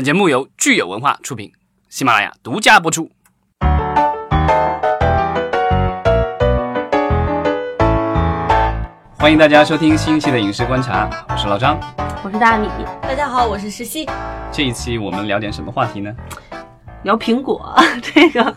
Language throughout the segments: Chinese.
本节目由聚友文化出品，喜马拉雅独家播出。欢迎大家收听新一期的影视观察，我是老张。我是大米，大家好，我是石溪。这一期我们聊点什么话题呢？聊苹果，这个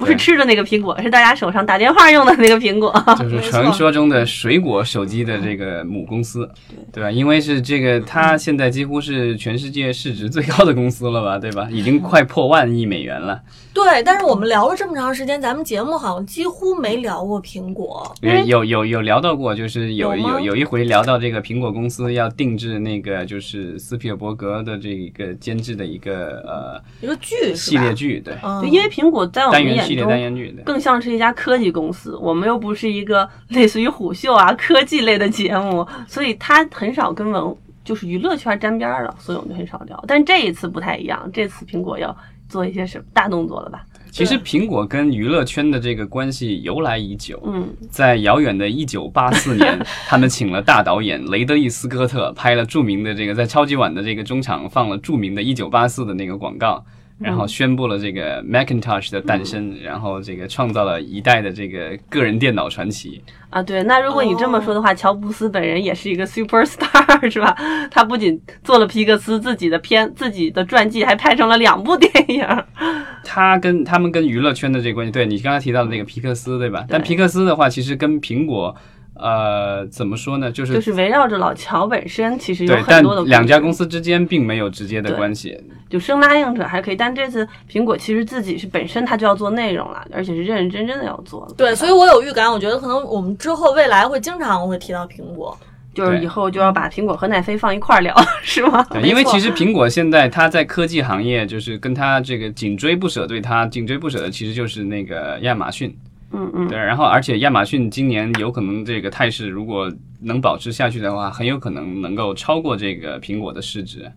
不是吃的那个苹果，是大家手上打电话用的那个苹果。就是传说中的水果手机的这个母公司，对吧？因为是这个，它现在几乎是全世界市值最高的公司了吧，对吧？已经快破万亿美元了。对，但是我们聊了这么长时间，咱们节目好像几乎没聊过苹果。有有有有聊到过，就是有有有有一回聊到这个苹果公司要定制那个就是斯皮尔伯格的这个监制的一个呃一个剧系列剧，对，嗯因为苹果在我们系列单中元剧，对。更像是一家科技公司，我们又不是一个 类似于虎嗅啊科技类的节目，所以它很少跟文就是娱乐圈沾边儿了，所以我们就很少聊。但这一次不太一样，这次苹果要做一些什么大动作了吧？其实苹果跟娱乐圈的这个关系由来已久，嗯，在遥远的一九八四年，他们请了大导演雷德利·斯科特拍了著名的这个在超级碗的这个中场放了著名的一九八四的那个广告。然后宣布了这个 Macintosh 的诞生，然后这个创造了一代的这个个人电脑传奇。啊，对，那如果你这么说的话，乔布斯本人也是一个 super star 是吧？他不仅做了皮克斯自己的片、自己的传记，还拍成了两部电影。他跟他们跟娱乐圈的这个关系，对你刚才提到的那个皮克斯，对吧？但皮克斯的话，其实跟苹果，呃，怎么说呢？就是就是围绕着老乔本身，其实有很多的两家公司司之间并没有直接的关系。就生拉硬扯还可以，但这次苹果其实自己是本身它就要做内容了，而且是认认真真的要做了。对，所以我有预感，我觉得可能我们之后未来会经常会提到苹果。就是以后就要把苹果和奈飞放一块儿聊，是吗？对，因为其实苹果现在它在科技行业，就是跟它这个紧追不舍，对它紧追不舍的其实就是那个亚马逊。嗯嗯，对，然后而且亚马逊今年有可能这个态势如果能保持下去的话，很有可能能够超过这个苹果的市值。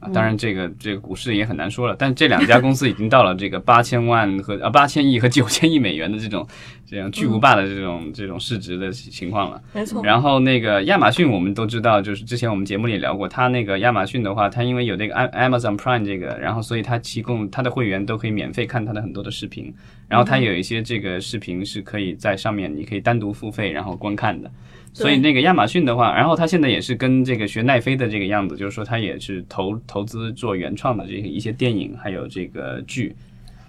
啊，当然这个这个股市也很难说了，但这两家公司已经到了这个八千万和啊八千亿和九千亿美元的这种这样巨无霸的这种这种市值的情况了。没错，然后那个亚马逊，我们都知道，就是之前我们节目里聊过，它那个亚马逊的话，它因为有那个 Am- Amazon Prime 这个，然后所以它提供它的会员都可以免费看它的很多的视频，然后它有一些这个视频是可以在上面你可以单独付费然后观看的。所以那个亚马逊的话，然后他现在也是跟这个学奈飞的这个样子，就是说他也是投投资做原创的这个一些电影还有这个剧，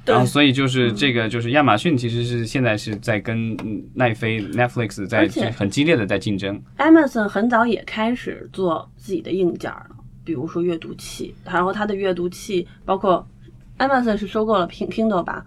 对。然后所以就是这个就是亚马逊其实是现在是在跟嗯奈飞 Netflix 在很激烈的在竞争。Amazon 很早也开始做自己的硬件了，比如说阅读器，然后它的阅读器包括 Amazon 是收购了 Kindle 吧，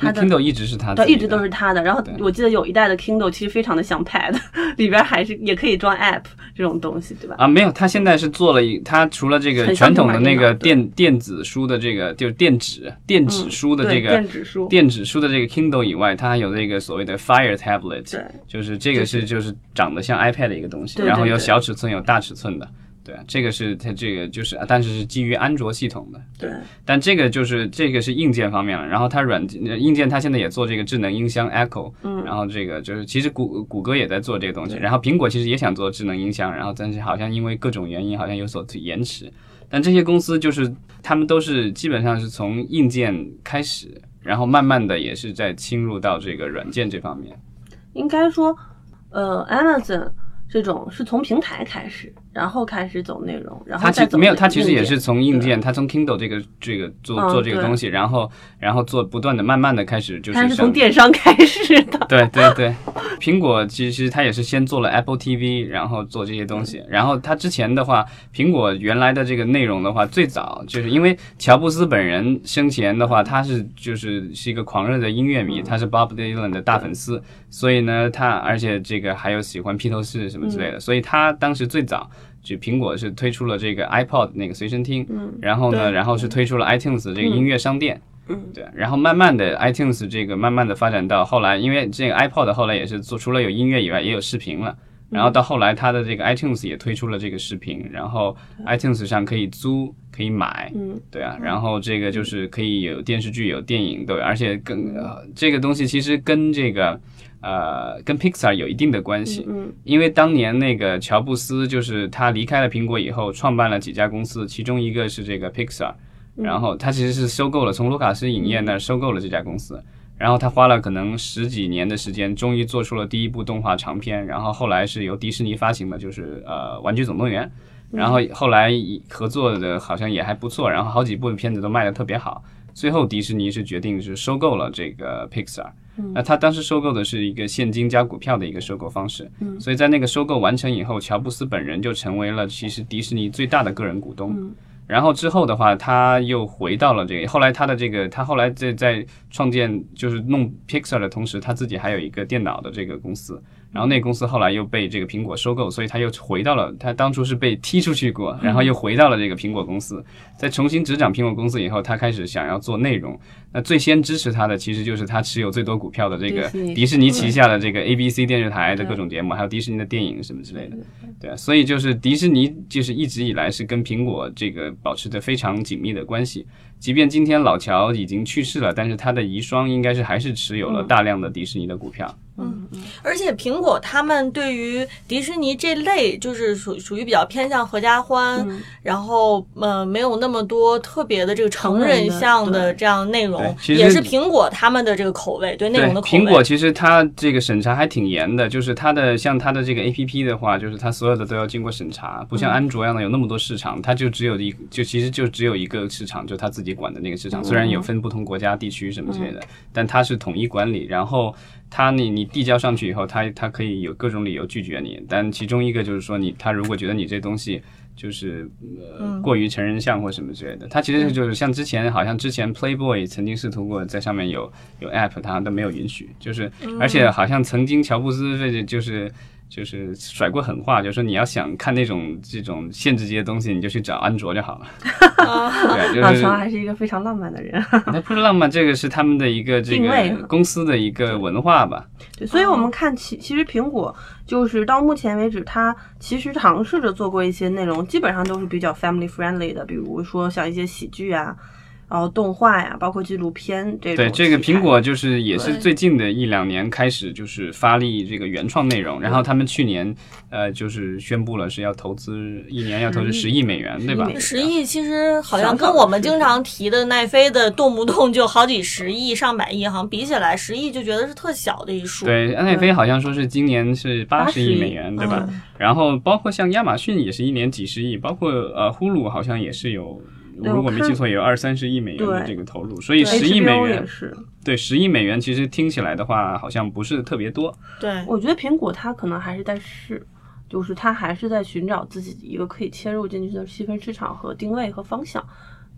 它的 Kindle 一直是它的一直都是它的。然后我记得有一代的 Kindle 其实非常的像 Pad，里边还是也可以装 App 这种东西，对吧？啊，没有，它现在是做了一，它除了这个传统的那个电电电子书的这个就是电纸电子书的这个电子书，电子书的这个 Kindle 以外，它还有这个所谓的 Fire Tablet，对就是这个是就是长得像 iPad 的一个东西，对对然后有小尺寸有大尺寸的，对，这个是它这个就是，但是是基于安卓系统的，对，但这个就是这个是硬件方面了，然后它软件呃硬件它现在也做这个智能音箱 Echo，嗯。然后这个就是其实谷谷歌也在做这个东西，然后苹果其实也想做智能音箱，然后但是好像因为各种原因好像有所延迟，但这些公司就是他们都是基本上是从硬件开始，然后慢慢的也是在侵入到这个软件这方面。应该说，呃，Amazon 这种是从平台开始，然后开始走内容，然后它再走其没有，他其实也是从硬件，他从 Kindle 这个这个做做这个东西，然后然后做不断的慢慢的开始就是从电商开始的。对对对，苹果其实他也是先做了 Apple TV，然后做这些东西。然后他之前的话，苹果原来的这个内容的话，最早就是因为乔布斯本人生前的话，他是就是是一个狂热的音乐迷，他是 Bob Dylan 的大粉丝，所以呢，他而且这个还有喜欢披头士什么之类的，所以他当时最早。就苹果是推出了这个 iPod 那个随身听，嗯。然后呢，然后是推出了 iTunes 这个音乐商店，嗯，对，然后慢慢的 iTunes 这个慢慢的发展到后来，因为这个 iPod 后来也是做除了有音乐以外，也有视频了。然后到后来，它的这个 iTunes 也推出了这个视频，然后 iTunes 上可以租，可以买，嗯，对啊，然后这个就是可以有电视剧、有电影，对，而且更、呃、这个东西其实跟这个呃跟 Pixar 有一定的关系，嗯因为当年那个乔布斯就是他离开了苹果以后，创办了几家公司，其中一个是这个 Pixar，然后他其实是收购了从卢卡斯影业那儿收购了这家公司，然后他花了可能十几年的时间，终于做出了第一部动画长片，然后后来是由迪士尼发行的，就是呃《玩具总动员》，然后后来合作的好像也还不错，然后好几部片子都卖的特别好。最后，迪士尼是决定是收购了这个 Pixar。那他当时收购的是一个现金加股票的一个收购方式。所以在那个收购完成以后，乔布斯本人就成为了其实迪士尼最大的个人股东。然后之后的话，他又回到了这个。后来他的这个，他后来在在创建就是弄 Pixar 的同时，他自己还有一个电脑的这个公司。然后那公司后来又被这个苹果收购，所以他又回到了他当初是被踢出去过，然后又回到了这个苹果公司。在重新执掌苹果公司以后，他开始想要做内容。那最先支持他的其实就是他持有最多股票的这个迪士尼旗下的这个 ABC 电视台的各种节目，还有迪士尼的电影什么之类的。对，所以就是迪士尼就是一直以来是跟苹果这个保持着非常紧密的关系。即便今天老乔已经去世了，但是他的遗孀应该是还是持有了大量的迪士尼的股票。嗯，而且苹果他们对于迪士尼这类就是属属于比较偏向合家欢，然后呃没有那么多特别的这个成人向的这样内容，也是苹果他们的这个口味，对内容的口味。苹果其实它这个审查还挺严的，就是它的像它的这个 A P P 的话，就是它所有的都要经过审查，不像安卓一样的有那么多市场，它就只有一就其实就只有一个市场，就它自己管的那个市场，虽然有分不同国家地区什么之类的，但它是统一管理，然后。他你你递交上去以后，他他可以有各种理由拒绝你，但其中一个就是说你他如果觉得你这东西就是呃过于成人像或什么之类的，他其实就是像之前好像之前 Playboy 曾经试图过在上面有有 app，他都没有允许，就是而且好像曾经乔布斯这就是。就是甩过狠话，就说你要想看那种这种限制级的东西，你就去找安卓就好了。对，就是还是一个非常浪漫的人。那不是浪漫，这个是他们的一个这个公司的一个文化吧。对，所以我们看，其其实苹果就是到目前为止，它其实尝试着做过一些内容，基本上都是比较 family friendly 的，比如说像一些喜剧啊。然后动画呀，包括纪录片这种。对，这个苹果就是也是最近的一两年开始就是发力这个原创内容，然后他们去年呃就是宣布了是要投资一年要投资十亿美元，对吧？十亿其实好像跟我们经常提的奈飞的动不动就好几十亿、上百亿，好像比起来，十亿就觉得是特小的一数。对，奈飞好像说是今年是八十亿美元，对吧？然后包括像亚马逊也是一年几十亿，包括呃呼噜好像也是有。如果没记错，也有二三十亿美元的这个投入，所以十亿美元，对十亿美元，其实听起来的话，好像不是特别多。对，我觉得苹果它可能还是在试，就是它还是在寻找自己一个可以切入进去的细分市场和定位和方向，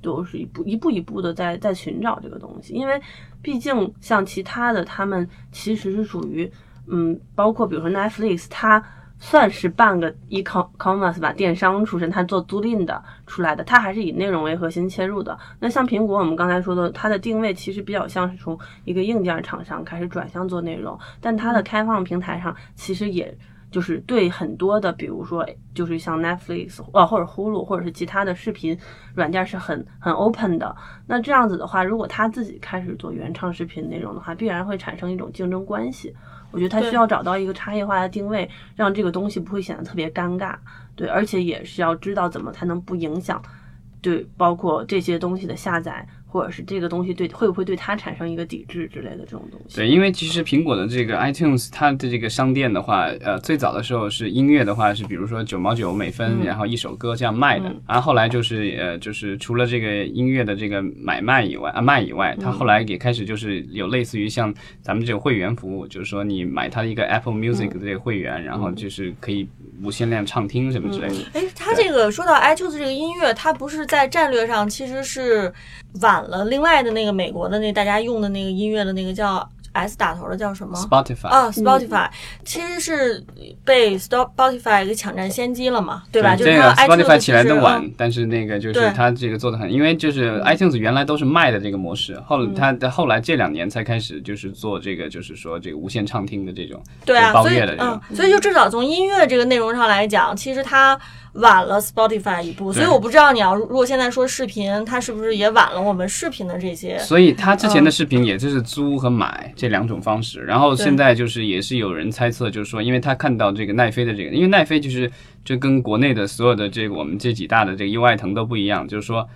就是一步一步一步的在在寻找这个东西。因为毕竟像其他的，他们其实是属于，嗯，包括比如说 Netflix，它。算是半个 e-commerce 吧，电商出身，他做租赁的出来的，他还是以内容为核心切入的。那像苹果，我们刚才说的，它的定位其实比较像是从一个硬件厂商开始转向做内容，但它的开放平台上其实也就是对很多的，比如说就是像 Netflix 呃或者 Hulu 或者是其他的视频软件是很很 open 的。那这样子的话，如果他自己开始做原创视频内容的话，必然会产生一种竞争关系。我觉得它需要找到一个差异化的定位，让这个东西不会显得特别尴尬，对，而且也是要知道怎么才能不影响，对，包括这些东西的下载。或者是这个东西对会不会对它产生一个抵制之类的这种东西？对，因为其实苹果的这个 iTunes 它的这个商店的话，呃，最早的时候是音乐的话是比如说九毛九美分，然后一首歌这样卖的，然后后来就是呃就是除了这个音乐的这个买卖以外啊卖以外，它后来也开始就是有类似于像咱们这种会员服务，就是说你买它一个 Apple Music 的这个会员，然后就是可以无限量畅听什么之类的。哎，它这个说到 iTunes 这个音乐，它不是在战略上其实是晚。了，另外的那个美国的那大家用的那个音乐的那个叫 S 打头的叫什么？Spotify 啊，Spotify 其实是被 Spotify 给抢占先机了嘛，对吧？就是这个 Spotify 起来的晚，但是那个就是它这个做的很，因为就是 iTunes 原来都是卖的这个模式，后它的后来这两年才开始就是做这个，就是说这个无线畅听的这种对啊，包月的这种，所以就至少从音乐这个内容上来讲，其实它。晚了 Spotify 一步，所以我不知道你要如果现在说视频，它是不是也晚了我们视频的这些？所以它之前的视频也就是租和买这两种方式，然后现在就是也是有人猜测，就是说，因为他看到这个奈飞的这个，因为奈飞就是就跟国内的所有的这个我们这几大的这个优爱腾都不一样，就是说。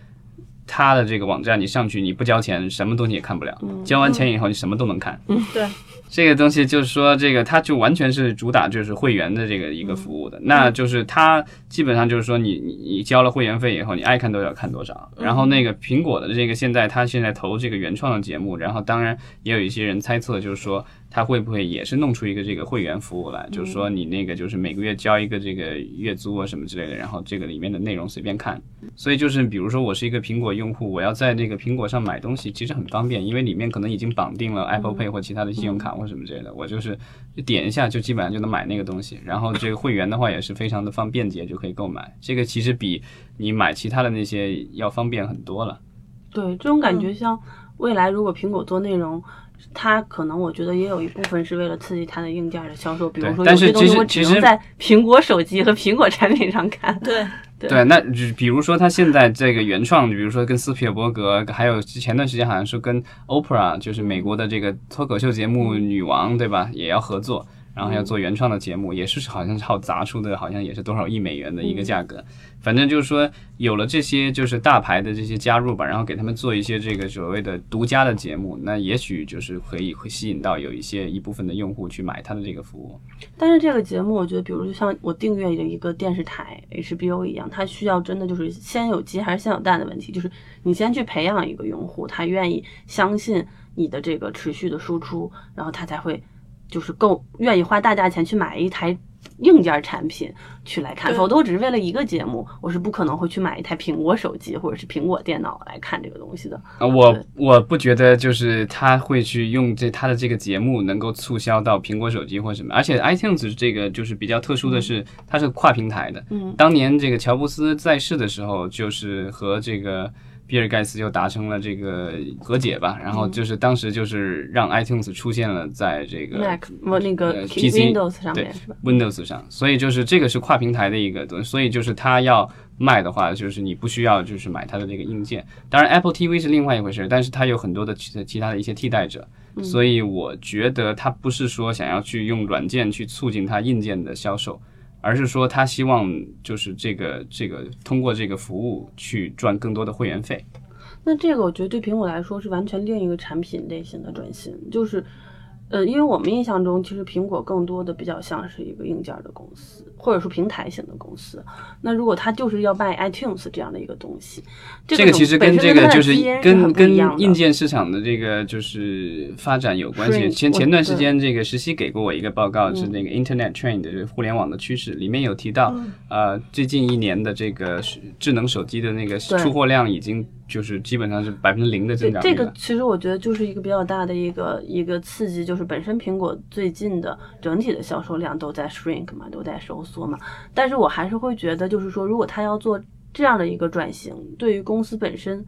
它的这个网站，你上去你不交钱，什么东西也看不了。嗯交完钱以后，你什么都能看。嗯 对，这个东西就是说，这个它就完全是主打就是会员的这个一个服务的，那就是它基本上就是说你你你交了会员费以后，你爱看多少看多少。然后那个苹果的这个现在它现在投这个原创的节目，然后当然也有一些人猜测就是说它会不会也是弄出一个这个会员服务来，就是说你那个就是每个月交一个这个月租啊什么之类的，然后这个里面的内容随便看。所以就是比如说我是一个苹果用户，我要在这个苹果上买东西，其实很方便，因为里面可能已经绑定了 Apple Pay 或其他的信用卡或什么之类的，我就是就点一下就基本上就能买那个东西。然后这个会员的话也是非常的方便捷，就可以购买。这个其实比你买其他的那些要方便很多了。对，这种感觉像未来如果苹果做内容。它可能我觉得也有一部分是为了刺激它的硬件的销售，比如说有些东西我只能在苹果手机和苹果产品上看。对 对，那比如说它现在这个原创，比如说跟斯皮尔伯格，还有前段时间好像是跟 Oprah，就是美国的这个脱口秀节目女王，对吧？也要合作，然后要做原创的节目，也是好像靠砸出的，好像也是多少亿美元的一个价格。反正就是说，有了这些就是大牌的这些加入吧，然后给他们做一些这个所谓的独家的节目，那也许就是可以会吸引到有一些一部分的用户去买他的这个服务。但是这个节目，我觉得，比如就像我订阅的一个电视台 HBO 一样，它需要真的就是先有鸡还是先有蛋的问题，就是你先去培养一个用户，他愿意相信你的这个持续的输出，然后他才会就是够愿意花大价钱去买一台。硬件产品去来看，否则我只是为了一个节目，我是不可能会去买一台苹果手机或者是苹果电脑来看这个东西的。啊，我我不觉得就是他会去用这他的这个节目能够促销到苹果手机或什么，而且 iTunes 这个就是比较特殊的是，它是跨平台的。嗯，当年这个乔布斯在世的时候，就是和这个。比尔盖茨就达成了这个和解吧，然后就是当时就是让 iTunes 出现了在这个 Mac 那个 PC Windows 上面是吧？Windows 上，所以就是这个是跨平台的一个东西，所以就是它要卖的话，就是你不需要就是买它的那个硬件。当然 Apple TV 是另外一回事，但是它有很多的其其他的一些替代者，所以我觉得它不是说想要去用软件去促进它硬件的销售。而是说，他希望就是这个这个通过这个服务去赚更多的会员费。那这个我觉得对苹果来说是完全另一个产品类型的转型，就是，呃，因为我们印象中其实苹果更多的比较像是一个硬件的公司，或者说平台型的公司。那如果它就是要卖 iTunes 这样的一个东西，这个其实跟这个就是跟跟硬件件市场的这个就是发展有关系。前前段时间这个实习给过我一个报告，是那个 Internet Trend 就是互联网的趋势，里面有提到，呃，最近一年的这个智能手机的那个出货量已经。就是基本上是百分之零的增长。这个其实我觉得就是一个比较大的一个一个刺激，就是本身苹果最近的整体的销售量都在 shrink 嘛，都在收缩嘛。但是我还是会觉得，就是说，如果它要做这样的一个转型，对于公司本身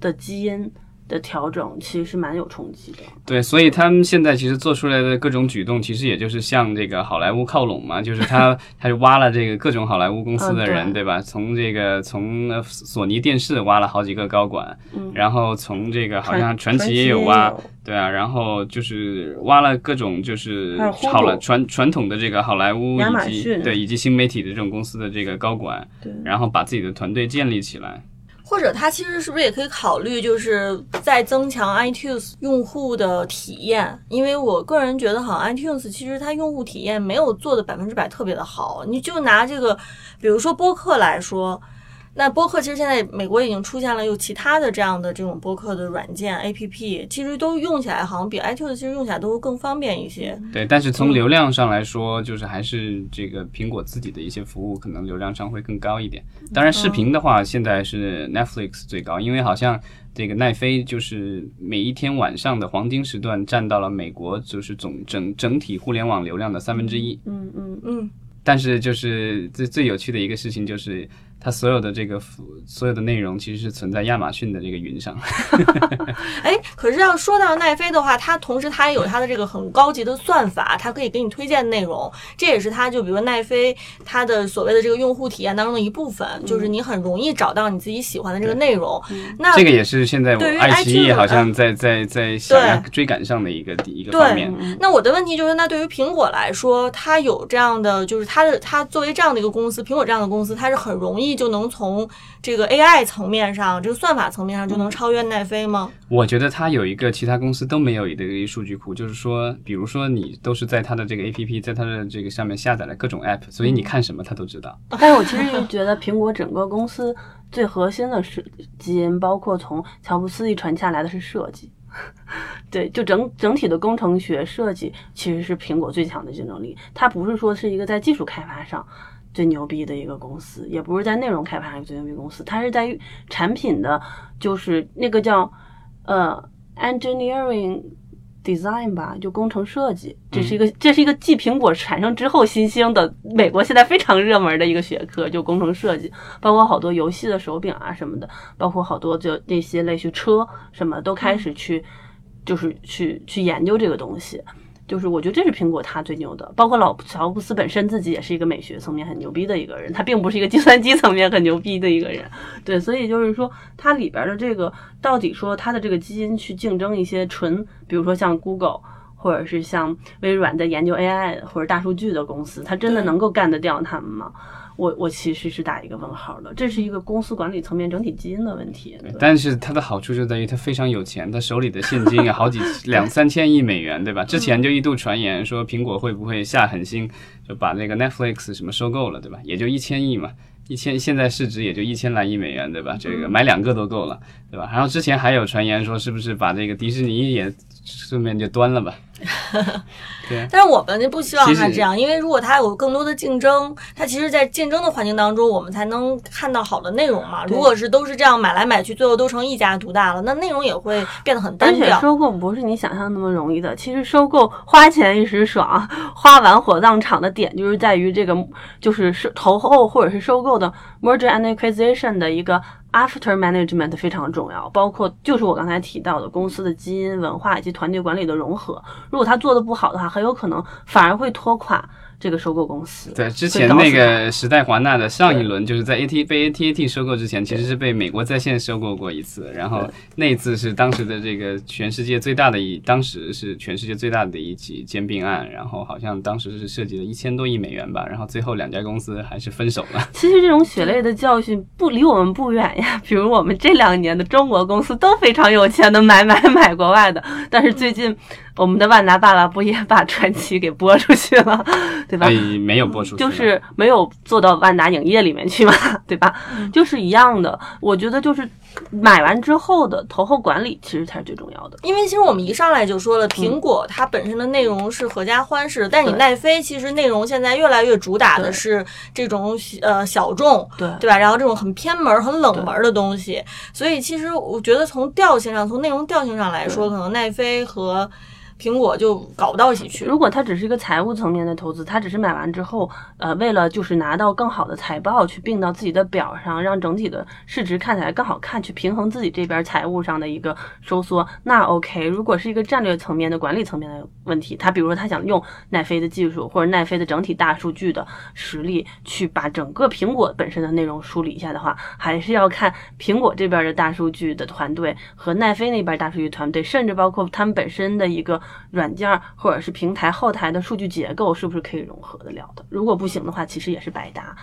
的基因。的调整其实是蛮有冲击的。对，所以他们现在其实做出来的各种举动，其实也就是向这个好莱坞靠拢嘛，就是他 他就挖了这个各种好莱坞公司的人，对吧？从这个从索尼电视挖了好几个高管，然后从这个好像传奇也有挖，对啊，然后就是挖了各种就是好了传传统的这个好莱坞以及对以及新媒体的这种公司的这个高管，然后把自己的团队建立起来。或者它其实是不是也可以考虑，就是在增强 iTunes 用户的体验？因为我个人觉得，好像 iTunes 其实它用户体验没有做的百分之百特别的好。你就拿这个，比如说播客来说。那播客其实现在美国已经出现了有其他的这样的这种播客的软件 A P P，其实都用起来好像比 iTunes 其实用起来都会更方便一些。对，但是从流量上来说，就是还是这个苹果自己的一些服务可能流量上会更高一点。当然，视频的话现在是 Netflix 最高，因为好像这个奈飞就是每一天晚上的黄金时段占到了美国就是总整整体互联网流量的三分之一。嗯嗯嗯。但是就是最最有趣的一个事情就是。它所有的这个所有的内容其实是存在亚马逊的这个云上。哎，可是要说到奈飞的话，它同时它也有它的这个很高级的算法，它可以给你推荐内容，这也是它就比如奈飞它的所谓的这个用户体验当中的一部分，就是你很容易找到你自己喜欢的这个内容。那这个也是现在我爱奇艺好像在在在想要追赶上的一个一个方面。那我的问题就是，那对于苹果来说，它有这样的就是它的它作为这样的一个公司，苹果这样的公司，它是很容易。易就能从这个 AI 层面上，这个算法层面上就能超越奈飞吗？我觉得它有一个其他公司都没有的一个数据库，就是说，比如说你都是在它的这个 APP，在它的这个上面下载了各种 App，所以你看什么它都知道。但是我其实就觉得苹果整个公司最核心的是基因，包括从乔布斯一传下来的是设计。对，就整整体的工程学设计其实是苹果最强的竞争力。它不是说是一个在技术开发上最牛逼的一个公司，也不是在内容开发上最牛逼公司，它是在于产品的，就是那个叫呃 engineering design 吧，就工程设计。这是一个这是一个继苹果产生之后新兴的美国现在非常热门的一个学科，就工程设计，包括好多游戏的手柄啊什么的，包括好多就那些类似车什么都开始去。就是去去研究这个东西，就是我觉得这是苹果它最牛的，包括老乔布斯本身自己也是一个美学层面很牛逼的一个人，他并不是一个计算机层面很牛逼的一个人，对，所以就是说它里边的这个到底说它的这个基因去竞争一些纯，比如说像 Google 或者是像微软在研究 AI 或者大数据的公司，它真的能够干得掉他们吗？我我其实是打一个问号的，这是一个公司管理层面整体基因的问题。但是它的好处就在于它非常有钱，它手里的现金有好几 两三千亿美元，对吧？之前就一度传言说苹果会不会下狠心就把那个 Netflix 什么收购了，对吧？也就一千亿嘛，一千现在市值也就一千来亿美元，对吧？这个买两个都够了，对吧？然后之前还有传言说是不是把这个迪士尼也顺便就端了吧？对，但是我们就不希望他这样，因为如果他有更多的竞争，他其实，在竞争的环境当中，我们才能看到好的内容嘛。如果是都是这样买来买去，最后都成一家独大了，那内容也会变得很单调。而且收购不是你想象那么容易的，其实收购花钱一时爽，花完火葬场的点就是在于这个，就是是投后或者是收购的 merger and acquisition 的一个。After management 非常重要，包括就是我刚才提到的公司的基因、文化以及团队管理的融合。如果他做的不好的话，很有可能反而会拖垮。这个收购公司对之前那个时代华纳的上一轮就是在 AT 被 AT&T 收购之前，其实是被美国在线收购过一次，然后那一次是当时的这个全世界最大的一，当时是全世界最大的一起兼并案，然后好像当时是涉及了一千多亿美元吧，然后最后两家公司还是分手了。其实这种血泪的教训不离我们不远呀，比如我们这两年的中国公司都非常有钱的买买买国外的，但是最近。我们的万达爸爸不也把传奇给播出去了，对吧？没有播出去，就是没有做到万达影业里面去嘛，对吧？就是一样的，我觉得就是买完之后的投后管理其实才是最重要的。因为其实我们一上来就说了，苹果它本身的内容是合家欢式的，但你奈飞其实内容现在越来越主打的是这种呃小众，对对吧？然后这种很偏门、很冷门的东西，所以其实我觉得从调性上，从内容调性上来说，可能奈飞和苹果就搞不到一起去。如果它只是一个财务层面的投资，它只是买完之后，呃，为了就是拿到更好的财报去并到自己的表上，让整体的市值看起来更好看，去平衡自己这边财务上的一个收缩，那 OK。如果是一个战略层面的管理层面的问题，他比如说他想用奈飞的技术或者奈飞的整体大数据的实力去把整个苹果本身的内容梳理一下的话，还是要看苹果这边的大数据的团队和奈飞那边大数据团队，甚至包括他们本身的一个。软件或者是平台后台的数据结构是不是可以融合得了的？如果不行的话，其实也是白搭。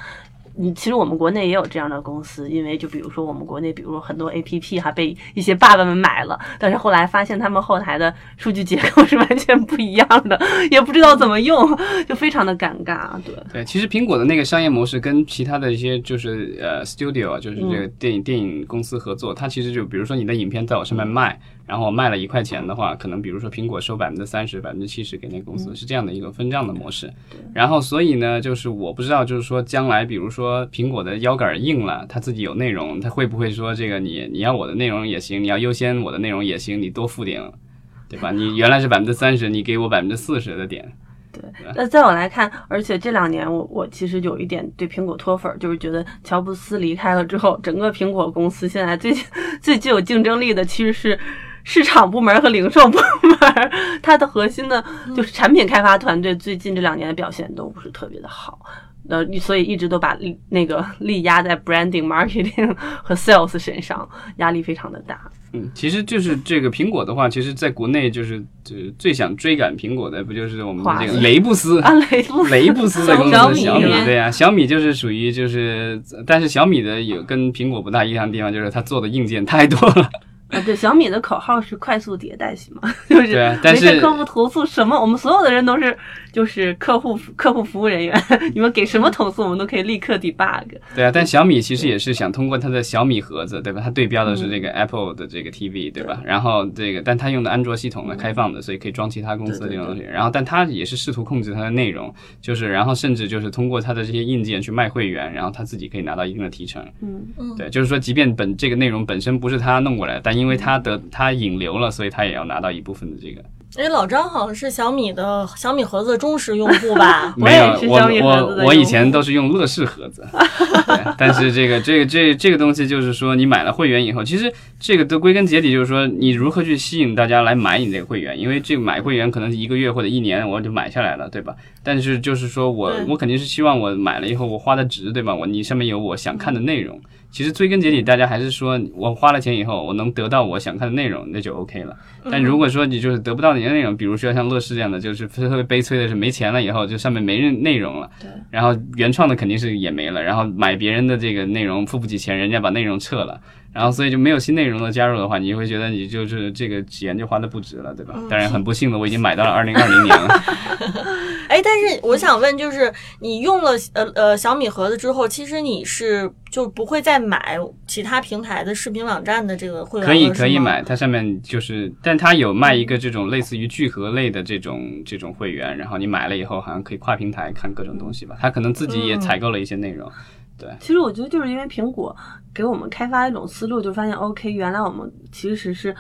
你其实我们国内也有这样的公司，因为就比如说我们国内，比如说很多 A P P 哈被一些爸爸们买了，但是后来发现他们后台的数据结构 是完全不一样的，也不知道怎么用，就非常的尴尬。对对，其实苹果的那个商业模式跟其他的一些就是呃 Studio 就是这个电影电影公司合作，它其实就比如说你的影片在我上面卖。然后卖了一块钱的话，可能比如说苹果收百分之三十、百分之七十给那个公司，是这样的一个分账的模式。然后所以呢，就是我不知道，就是说将来比如说苹果的腰杆硬了，它自己有内容，它会不会说这个你你要我的内容也行，你要优先我的内容也行，你多付点，对吧？你原来是百分之三十，你给我百分之四十的点。对，那在我来看，而且这两年我我其实有一点对苹果脱粉，就是觉得乔布斯离开了之后，整个苹果公司现在最 最具有竞争力的其实是。市场部门和零售部门，它的核心的就是产品开发团队，最近这两年的表现都不是特别的好，呃，所以一直都把那个 力压在 branding、marketing 和 sales 身上，压力非常的大。嗯，其实就是这个苹果的话，其实在国内就是就是最想追赶苹果的，不就是我们的这个雷布斯啊，雷布斯雷布斯的公小米司小米对呀、小米就是属于就是，但是小米的有跟苹果不大一样的地方，就是它做的硬件太多了。啊，对，小米的口号是快速迭代型嘛，就是没事是客户投诉什么，我们所有的人都是就是客户客户服务人员，你们给什么投诉，我们都可以立刻 debug。对啊，但小米其实也是想通过它的小米盒子，对吧？它对标的是这嗯个 Apple 的这个 TV，对吧？然后这个，但它用的安卓系统呢，开放的，所以可以装其他公司的这种东西。然后，但它也是试图控制它的内容，就是然后甚至就是通过它的这些硬件去卖会员，然后它自己可以拿到一定的提成。嗯嗯，对，就是说，即便本这个内容本身不是他弄过来的，但因为他得他引流了，所以他也要拿到一部分的这个。哎，老张好像是小米的小米盒子的忠实用户吧？没有我我我以前都是用乐视盒子，对，但是这个这个这这个东西就是说，你买了会员以后，其实这个都归根结底就是说，你如何去吸引大家来买你这个会员，因为这个买会员可能是一个月或者一年我就买下来了，对吧？但是就是说我我肯定是希望我买了以后我花的值，对吧？我你上面有我想看的内容。其实追根结底，大家还是说我花了钱以后，我能得到我想看的内容，那就 OK 了。但如果说你就是得不到你的内容，比如说像乐视这样的，就是特别悲催的是没钱了以后，就上面没人内容了，对，然后原创的肯定是也没了，然后买别人的这个内容付不起钱，人家把内容撤了。然后，所以就没有新内容的加入的话，你就会觉得你就是这个钱就花的不值了，对吧？当然，很不幸的，我已经买到了二零二零年了。哎，但是我想问，就是你用了呃呃小米盒子之后，其实你是就不会再买其他平台的视频网站的这个会员可以可以买，它上面就是，但它有卖一个这种类似于聚合类的这种这种会员，然后你买了以后，好像可以跨平台看各种东西吧。它可能自己也采购了一些内容。对。其实我觉得就是因为苹果给我们开发一种思路，就发现 OK，原来我们其实是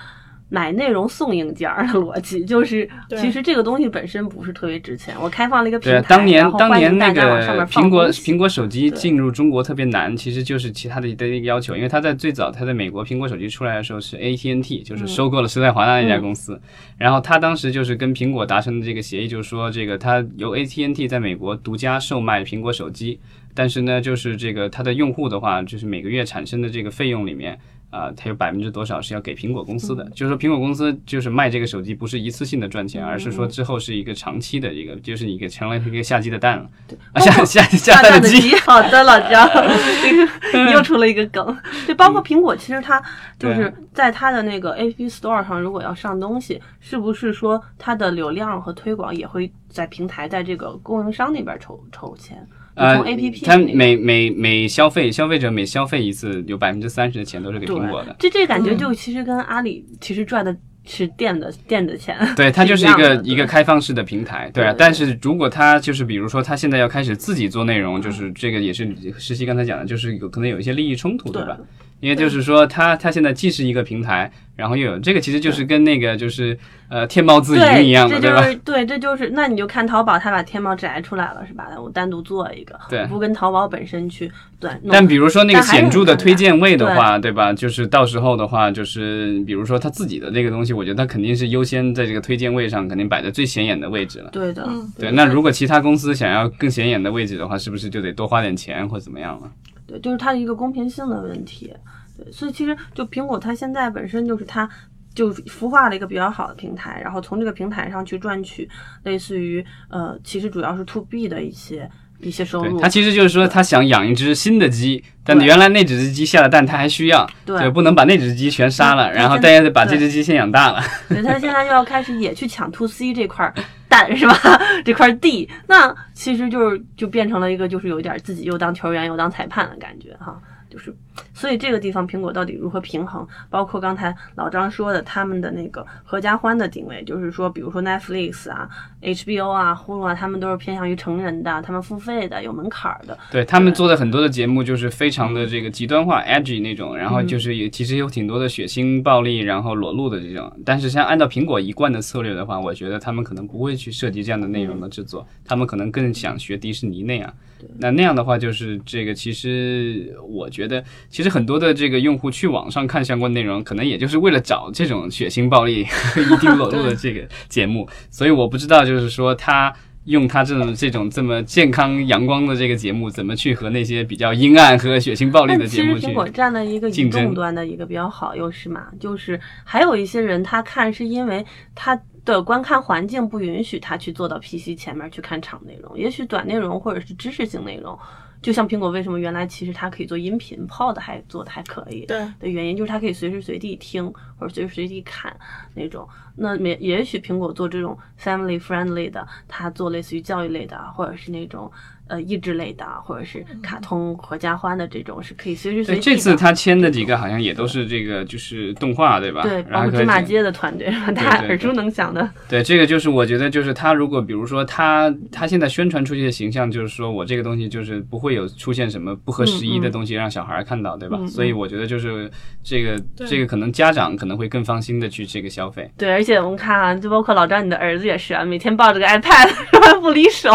买内容送硬件儿的逻辑，就是其实这个东西本身不是特别值钱。我开放了一个平对台，，当年然后欢迎当年那大家往上面个苹果苹果手机进入中国特别难，其实就是其他的的一个要求，因为它在最早它在美国苹果手机出来的时候是 AT&T，就是嗯收购了时代华纳那家公司，然后他当时就是跟苹果达成的这个协议，就是说这个它由 AT&T 在美国独家售卖苹果手机，但是呢，就是这个它的用户的话，就是每个月产生的这个费用里面。啊、它有百分之多少是要给苹果公司的？就是说，苹果公司就是卖这个手机不是一次性的赚钱，而是说之后是一个长期的一个，就是你给成了一个下鸡的蛋了，啊下下下下蛋的鸡。蛋的鸡，好的，老张，这个又出了一个梗。对，包括苹果，其实它就是在它的那个 App Store 上，如果要上东西，是不是说它的流量和推广也会在平台在这个供应商那边抽抽钱？呃 APP 它每每每消费消费者每消费一次，有百分之三十的钱都是给苹果的。这这感觉就其实跟阿里其实赚的是店的店的钱。对，它就是一个一个开放式的平台，对啊。对但是如果它就是比如说它现在要开始自己做内容，就是这个也是实习刚才讲的，就是有可能有一些利益冲突，对吧？因为就是说它它现在既是一个平台，然后又有这个，其实就是跟那个就是呃天猫自营，一样的，这就对吧？对，这就是那你就看淘宝，它把天猫摘出来了，是吧？我单独做一个，对不跟淘宝本身去对。但比如说那个显著的推荐位的话，对吧？就是到时候的话，就是比如说他自己的那个东西，我觉得他肯定是优先在这个推荐位上，肯定摆在最显眼的位置了。对的，嗯对，那如果其他公司想要更显眼的位置的话，是不是就得多花点钱或怎么样了？对，就是它的一个公平性的问题。对，所以其实就苹果它现在本身就是它。就孵化了一个比较好的平台，然后从这个平台上去赚取类似于呃，其实主要是 to B 的一些一些收入。对他其实就是说，他想养一只新的鸡，但原来那只鸡下的蛋他还需要，对不能把那只鸡全杀了，嗯然后他大家得把这只鸡先养大了。对，他现在又要开始也去抢 to C 这块儿 是吧？这块地，那其实就是就变成了一个就是有点自己又当球员又当裁判的感觉哈。就是，所以这个地方苹果到底如何平衡？包括刚才老张说的他们的那个合家欢的定位，就是说，比如说 Netflix 啊、HBO 啊、呼噜啊，他们都是偏向于成人的，他们付费的，有门槛儿的。对他们做的很多的节目就是非常的这个极端化、edgy 那种，然后就是也其实有挺多的血腥、暴力，然后裸露的这种。但是像按照苹果一贯的策略的话，我觉得他们可能不会去涉及这样的内容的制作，他们可能更想学迪士尼那样。那那样的话，就是这个其实我觉得，其实很多的这个用户去网上看相关内容，可能也就是为了找这种血腥、暴力、一定裸露的这个节目。所以我不知道，就是说他。用他这种这种这么健康阳光的这个节目，怎么去和那些比较阴暗和血腥暴力的节目去实苹果占了一个移动端的一个比较好优势嘛，就是还有一些人他看是因为他的观看环境不允许他去坐到 PC 前面去看长内容，也许短内容或者是知识性内容，就像苹果为什么原来其实它可以做音频，Pod 还做的还可以，对的原因就是它可以随时随地听或者随时随地看那种。那也也许苹果做这种 family friendly 的，它做类似于教育类的，或者是那种呃益智类的，或者是卡通合家欢的这种，是可以随时随对，地的。这次他签的几个好像也都是这个就是动画，对吧？对，包然后芝麻街的团队，大家对耳熟能详的。对，这个就是我觉得，就是他如果比如说他他现在宣传出去的形象，就是说我这个东西就是不会有出现什么不合时宜的东西让小孩看到，对吧？所以我觉得就是这个这个可能家长可能会更放心的去这个消费。对，而且我们看啊，就包括老张你的儿子也是啊，每天抱着个 iPad 不离手，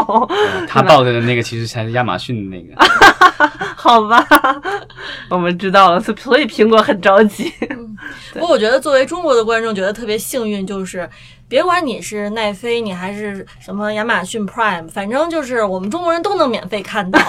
他报的那个其实才是亚马逊的那个，好吧？我们知道了，所所以苹果很着急。不过我觉得作为中国的观众，觉得特别幸运，就是别管你是奈飞，你还是什么亚马逊 Prime，反正就是我们中国人都能免费看到。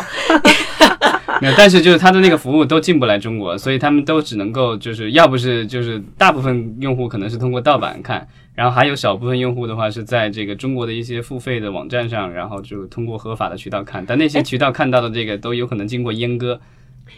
没有，但是就是他的那个服务都进不来中国，所以他们都只能够就是要不是就是大部分用户可能是通过盗版看，然后还有少部分用户的话是在这个中国的一些付费的网站上，然后就通过合法的渠道看，但那些渠道看到的这个都有可能经过阉割。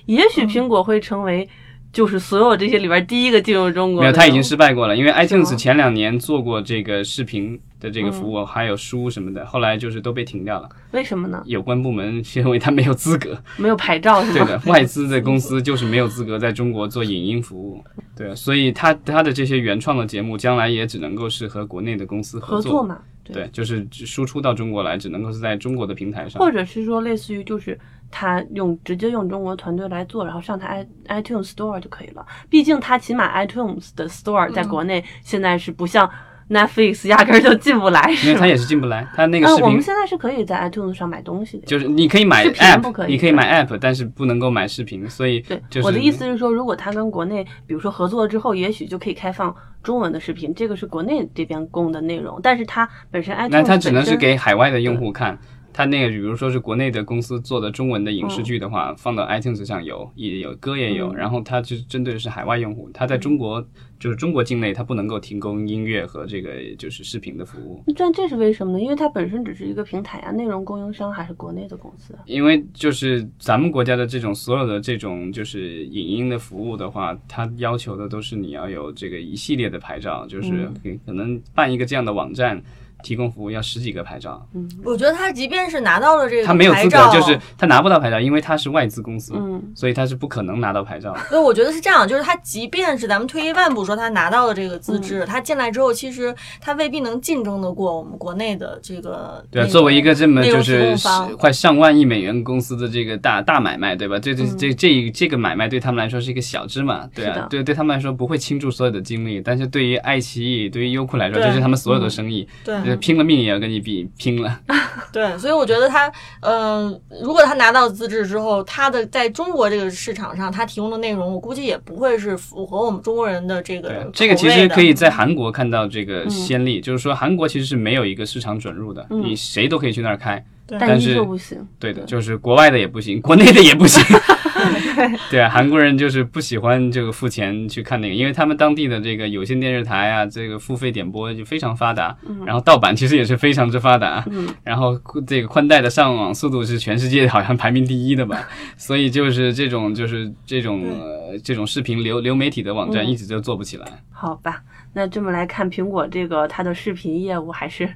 也许苹果会成为就是所有这些里边第一个进入中国。没有，他已经失败过了，因为 iTunes 前两年做过这个视频的这个服务，还有书什么的，后来就是都被停掉了。为什么呢？有关部门认为他没有资格，没有牌照是吗？对的，外资的公司就是没有资格在中国做影音服务。对，所以他他的这些原创的节目，将来也只能够是和国内的公司作。合作嘛，对，就是输出到中国来，只能够是在中国的平台上。或者是说类似于就是他用直接用中国团队来做，然后上他 i iTunes Store 就可以了。毕竟他起码 iTunes 的 Store 在国内现在是不像 Netflix 压根儿就进不来，因为它？也是进不来，它那个呃，视频我们现在是可以在 iTunes 上买东西的。就是你可以买 app，可以你可以买 app，但是不能够买视频，所以对，就是我的意思是说，如果它跟国内，比如说合作了之后，也许就可以开放中文的视频，这个是国内这边供的内容，但是它本身 iTunes 那它只能是给海外的用户看。它那个，比如说是国内的公司做的中文的影视剧的话，放到 iTunes 上有，也有歌也有，嗯然后它就针对的是海外用户，它在中国就是中国境内，它不能够提供音乐和这个就是视频的服务，但这是为什么呢？因为它本身只是一个平台啊，内容供应商还是国内的公司啊。因为就是咱们国家的这种所有的这种就是影音的服务的话，它要求的都是你要有这个一系列的牌照，就是嗯可能办一个这样的网站。提供服务要十几个牌照，我觉得他即便是拿到了这个他没有资格，，就是他拿不到牌照，因为他是外资公司，嗯，所以他是不可能拿到牌照的。所以我觉得是这样，就是他即便是咱们退一万步说他拿到了这个资质，他进来之后，其实他未必能竞争得过我们国内的这个。对啊，作为一个这么就是快上万亿美元公司的这个大大买卖，对吧？这这这这这个买卖对他们来说是一个小芝麻，对啊，对对他们来说不会倾注所有的精力，但是对于爱奇艺、对于优酷来说，这是他们所有的生意，对就是拼了命也要跟你比拼了。对，所以我觉得他，嗯、如果他拿到资质之后，他的在中国这个市场上，他提供的内容，我估计也不会是符合我们中国人的这个这个其实可以在韩国看到这个先例，就是说韩国其实是没有一个市场准入的，嗯你谁都可以去那儿开。对但是旧不行。对的，就是国外的也不行，国内的也不行。对啊，韩国人就是不喜欢这个付钱去看那个，因为他们当地的这个有线电视台啊，这个付费点播就非常发达，然后盗版其实也是非常之发达，嗯然后这个宽带的上网速度是全世界好像排名第一的吧，所以就是这种就是这种呃这种视频流流媒体的网站嗯一直就做不起来。好吧，那这么来看，苹果这个它的视频业务还是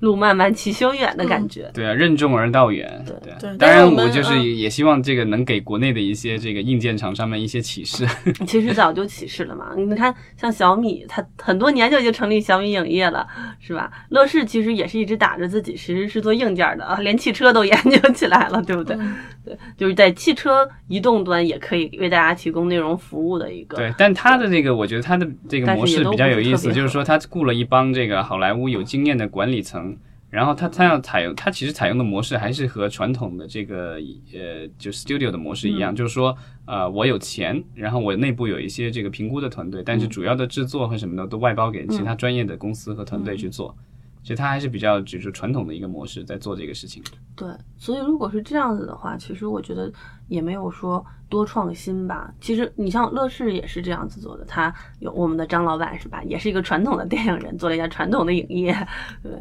路漫漫其修远的感觉。对啊，任重而道远。对对当然我就是嗯也也希望这个能给国内的一些这个硬件厂商们一些启示。其实早就启示了嘛。你看，像小米，它很多年就已经成立小米影业了，是吧？乐视其实也是一直打着自己其实是做硬件的啊，连汽车都研究起来了，对不对？嗯对，就是在汽车移动端也可以为大家提供内容服务的一个。对，但它的这个，我觉得它的这个模式比较有意思，就是说它雇了一帮这个好莱坞有经验的管理层，然后它它要采用，它其实采用的模式还是和传统的这个呃就 studio 的模式一嗯。样，就是说呃我有钱，然后我内部有一些这个评估的团队，但是嗯。主要的制作和什么的都外包给其他专业的公司和团队去做。其实它还是比较就是传统的一个模式在做这个事情。对，所以如果是这样子的话，其实我觉得也没有说多创新吧。其实你像乐视也是这样子做的，他有我们的张老板是吧，也是一个传统的电影人，做了一家传统的影业。对，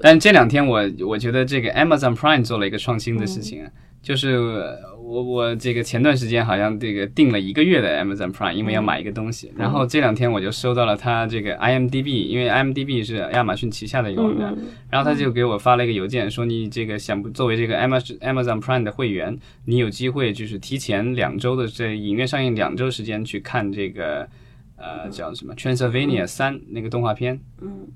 但这两天我我觉得这个 Amazon Prime 做了一个创新的事情啊，就是我我这个前段时间好像这个订了一个月的 Amazon Prime，因为要买一个东西，然后这两天我就收到了他这个 IMDB，因为 IMDB 是亚马逊旗下的一个网站，然后他就给我发了一个邮件，说你这个想作为这个 Amazon Amazon Prime 的会员，你有机会就是提前两周的这影院上映两周时间去看这个呃叫什么 Transylvania 三那个动画片，嗯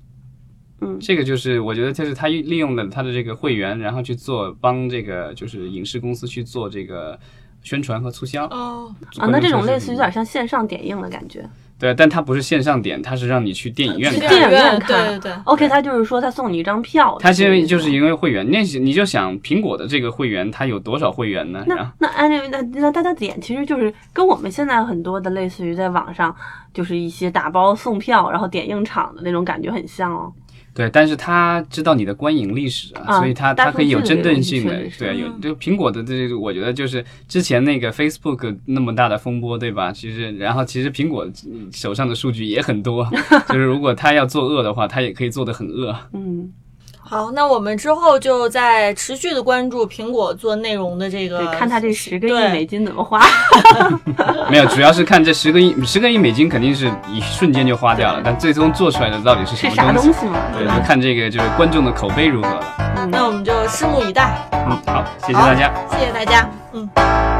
嗯，这个就是我觉得就是他利用了他的这个会员，然后去做帮这个就是影视公司去做这个宣传和促销。哦，啊，那这种类似有点像线上点映的感觉。对，但它不是线上点，它是让你去电影院看。去电影院看，对对对。OK，他就是说他送你一张票。他因为就是因为会员，那你就想苹果的这个会员，他有多少会员呢？那那那那大家点其实就是跟我们现在很多的类似于在网上就是一些打包送票，然后点映场的那种感觉很像哦。对，但是他知道你的观影历史啊，啊所以他大他可以有针对性的对，有嗯就苹果的这个，我觉得就是之前那个 Facebook 那么大的风波，对吧？其实，然后其实苹果嗯手上的数据也很多，就是如果他要做恶的话，他也可以做的很恶。嗯，好，那我们之后就在持续的关注苹果做内容的这个对，，看他这十个亿美金怎么花。没有，主要是看这十个亿，十个亿美金肯定是一瞬间就花掉了，但最终做出来的到底是什是啥么东西？东西嘛？对，就看这个就是观众的口碑如何了。嗯那我们就拭目以待。嗯，好，谢谢大家。谢谢大家，嗯。